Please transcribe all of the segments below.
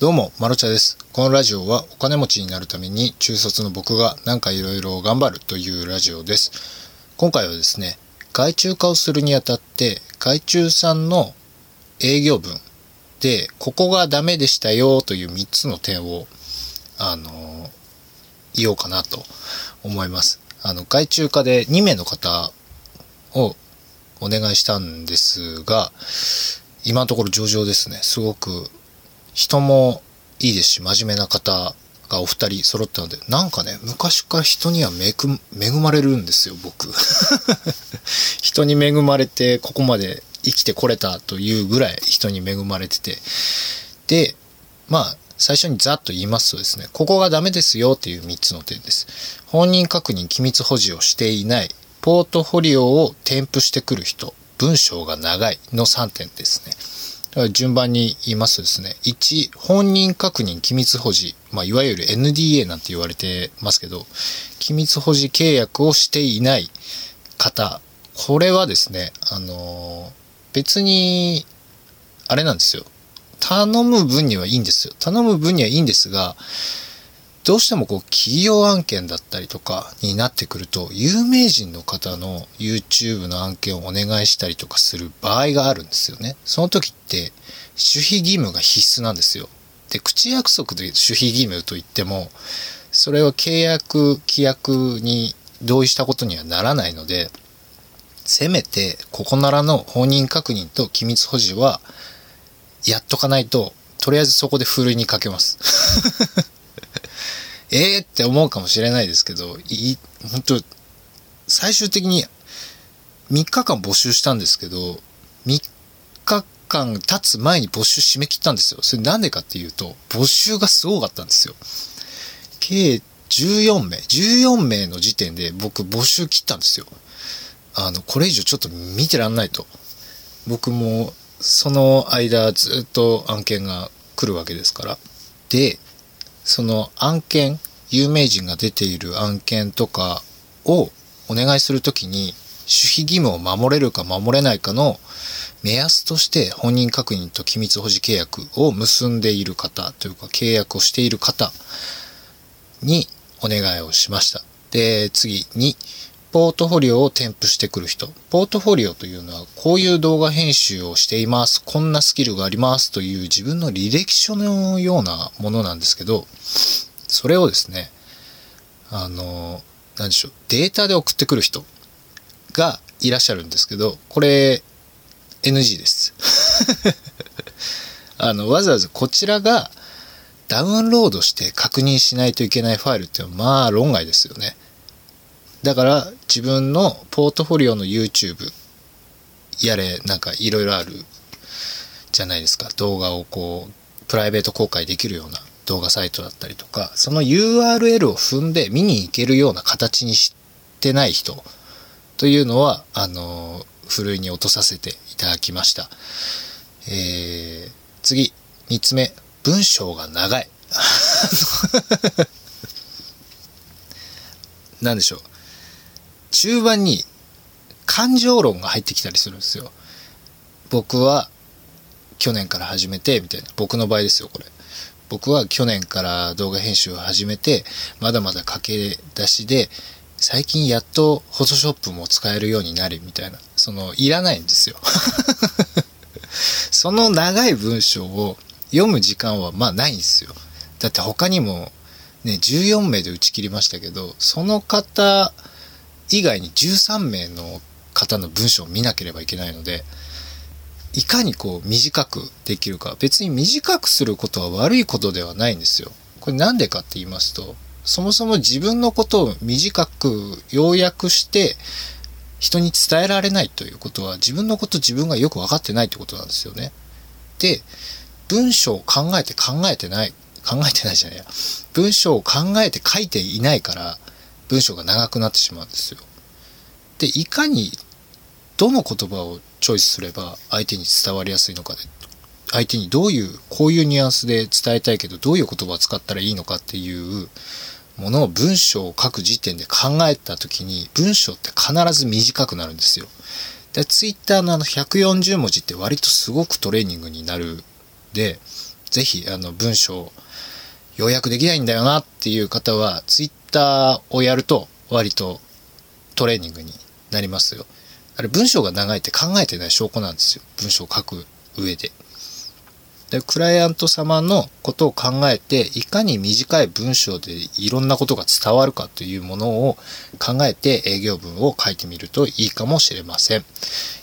どうも、まろちゃです。このラジオはお金持ちになるために中卒の僕がなんかいろいろ頑張るというラジオです。今回はですね、外注化をするにあたって、外注さんの営業文で、ここがダメでしたよという3つの点を、あの、言おうかなと思います。あの、外注化で2名の方をお願いしたんですが、今のところ上々ですね。すごく人もいいですし、真面目な方がお二人揃ったので、なんかね、昔から人には恵恵まれるんですよ、僕。人に恵まれて、ここまで生きてこれたというぐらい人に恵まれてて。で、まあ、最初にざっと言いますとですね、ここがダメですよっていう3つの点です。本人確認機密保持をしていない、ポートフォリオを添付してくる人、文章が長いの3点ですね。順番に言いますとですね、1、本人確認機密保持、まあ、いわゆる NDA なんて言われてますけど、機密保持契約をしていない方、これはですね、あの別に、あれなんですよ。頼む分にはいいんですよ。頼む分にはいいんですが、どうしてもこう企業案件だったりとかになってくると、有名人の方の YouTube の案件をお願いしたりとかする場合があるんですよね。その時って、守秘義務が必須なんですよ。で、口約束で守秘義務といっても、それは契約、規約に同意したことにはならないので、せめて、ここならの本人確認と機密保持は、やっとかないと、とりあえずそこでふるいにかけます。ええって思うかもしれないですけど、いい、本当最終的に3日間募集したんですけど、3日間経つ前に募集締め切ったんですよ。それなんでかっていうと、募集がすごかったんですよ。計14名、14名の時点で僕募集切ったんですよ。あの、これ以上ちょっと見てらんないと。僕もその間ずっと案件が来るわけですから。で、その案件、有名人が出ている案件とかをお願いするときに、守秘義務を守れるか守れないかの目安として本人確認と機密保持契約を結んでいる方というか契約をしている方にお願いをしました。で、次に、ポートフォリオを添付してくる人。ポートフォリオというのは、こういう動画編集をしています。こんなスキルがあります。という自分の履歴書のようなものなんですけど、それをですね、あの、何でしょう、データで送ってくる人がいらっしゃるんですけど、これ、NG です。あの、わざわざこちらがダウンロードして確認しないといけないファイルっていうのは、まあ、論外ですよね。だから自分のポートフォリオの YouTube やれなんかいろいろあるじゃないですか。動画をこうプライベート公開できるような動画サイトだったりとかその URL を踏んで見に行けるような形にしてない人というのはあのふるいに落とさせていただきました。えー、次3つ目。文章が長い。なんでしょう。中盤に感情論が入ってきたりするんですよ。僕は去年から始めて、みたいな。僕の場合ですよ、これ。僕は去年から動画編集を始めて、まだまだ駆け出しで、最近やっとフォトショップも使えるようになり、みたいな。その、いらないんですよ。その長い文章を読む時間はまあないんですよ。だって他にも、ね、14名で打ち切りましたけど、その方、以外に13名の方の文章を見なければいけないので、いかにこう短くできるか。別に短くすることは悪いことではないんですよ。これなんでかって言いますと、そもそも自分のことを短く要約して人に伝えられないということは自分のこと自分がよく分かってないってことなんですよね。で、文章を考えて考えてない、考えてないじゃないや。文章を考えて書いていないから、文章が長くなってしまうんですよ。で、いかにどの言葉をチョイスすれば相手に伝わりやすいのかで、相手にどういう、こういうニュアンスで伝えたいけど、どういう言葉を使ったらいいのかっていうものを文章を書く時点で考えた時に、文章って必ず短くなるんですよ。で、ツイッターのあの140文字って割とすごくトレーニングになるで、ぜひ、あの、文章、要約できないんだよなっていう方は、ツイッターをやると、割とトレーニングになりますよ。あれ、文章が長いって考えてない証拠なんですよ。文章を書く上で。で、クライアント様のことを考えて、いかに短い文章でいろんなことが伝わるかというものを考えて営業文を書いてみるといいかもしれません。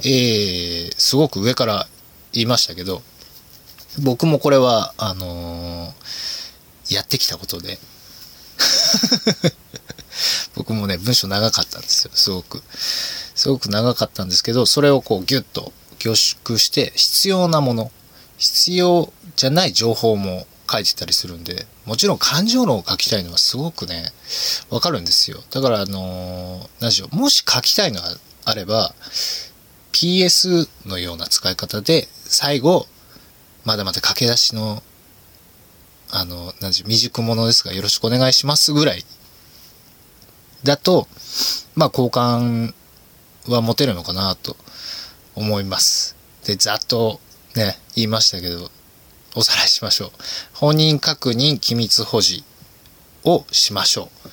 えー、すごく上から言いましたけど、僕もこれは、あのー、やってきたことで 僕もね、文章長かったんですよ、すごく。すごく長かったんですけど、それをこうギュッと凝縮して必要なもの、必要じゃない情報も書いてたりするんで、もちろん感情論を書きたいのはすごくね、わかるんですよ。だからあのー、何でしょう、もし書きたいのがあれば、PS のような使い方で、最後、まだまだ駆け出しの、あの、何でしょう、未熟者ですがよろしくお願いしますぐらいだと、まあ、好感は持てるのかなと思います。で、ざっとね、言いましたけど、おさらいしましょう。本人確認機密保持をしましょう。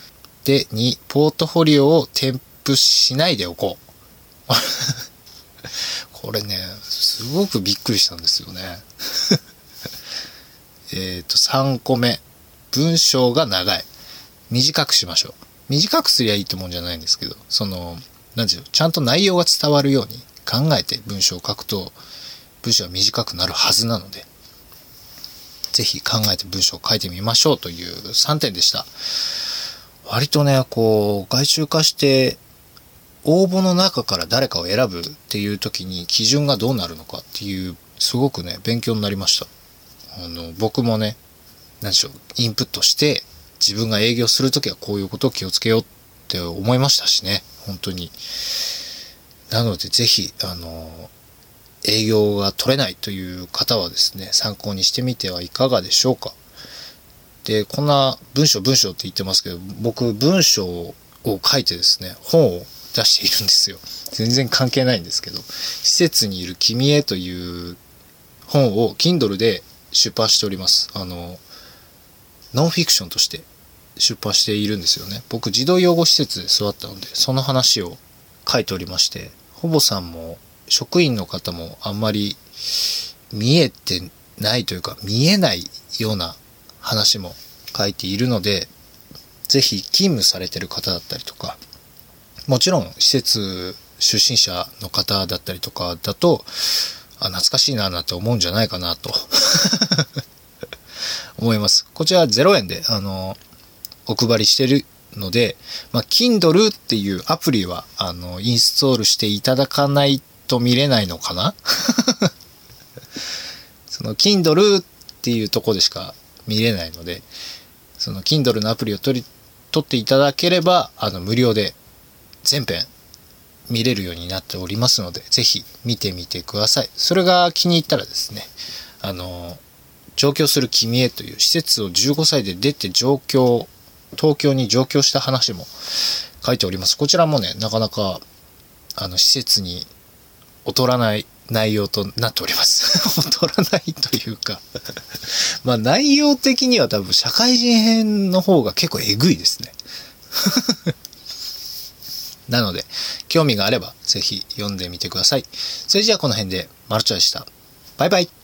で、2、ポートフォリオを添付しないでおこう。これね、すごくびっくりしたんですよね。えっと、3個目。文章が長い。短くしましょう。短くすりゃいいってもんじゃないんですけど、その、何て言うの、ちゃんと内容が伝わるように考えて文章を書くと、文章は短くなるはずなので、ぜひ考えて文章を書いてみましょうという3点でした。割とね、こう、外注化して、応募の中から誰かを選ぶっていう時に基準がどうなるのかっていう、すごくね、勉強になりました。あの、僕もね、何でしょう、インプットして、自分が営業する時はこういうことを気をつけようって思いましたしね、本当に。なので、ぜひ、あの、営業が取れないという方はですね、参考にしてみてはいかがでしょうか。で、こんな文章文章って言ってますけど、僕文章を書いてですね、本を出しているんですよ。全然関係ないんですけど、施設にいる君へという本を Kindle で出版しております。あの、ノンフィクションとして出版しているんですよね。僕、児童養護施設で育ったので、その話を書いておりまして、ほぼさんも職員の方もあんまり見えてないというか見えないような話も書いているので、ぜひ勤務されてる方だったりとか、もちろん施設出身者の方だったりとかだと、あ、懐かしいななんて思うんじゃないかなと 思います。こちら0円で、あの、お配りしてるので、まあ、Kindle っていうアプリは、あの、インストールしていただかないと見れないのかな？その Kindle っていうとこでしか見れないので、その Kindle のアプリを取り、取っていただければ、あの、無料で全編見れるようになっておりますので、ぜひ見てみてください。それが気に入ったらですね、あの、上京する君へという施設を15歳で出て上京、東京に上京した話も書いております。こちらもね、なかなか、あの、施設に劣らない内容となっております。劣らないというか まあ内容的には多分社会人編の方が結構えぐいですねなので、興味があればぜひ読んでみてください。それじゃあこの辺で、マルチョでした。バイバイ。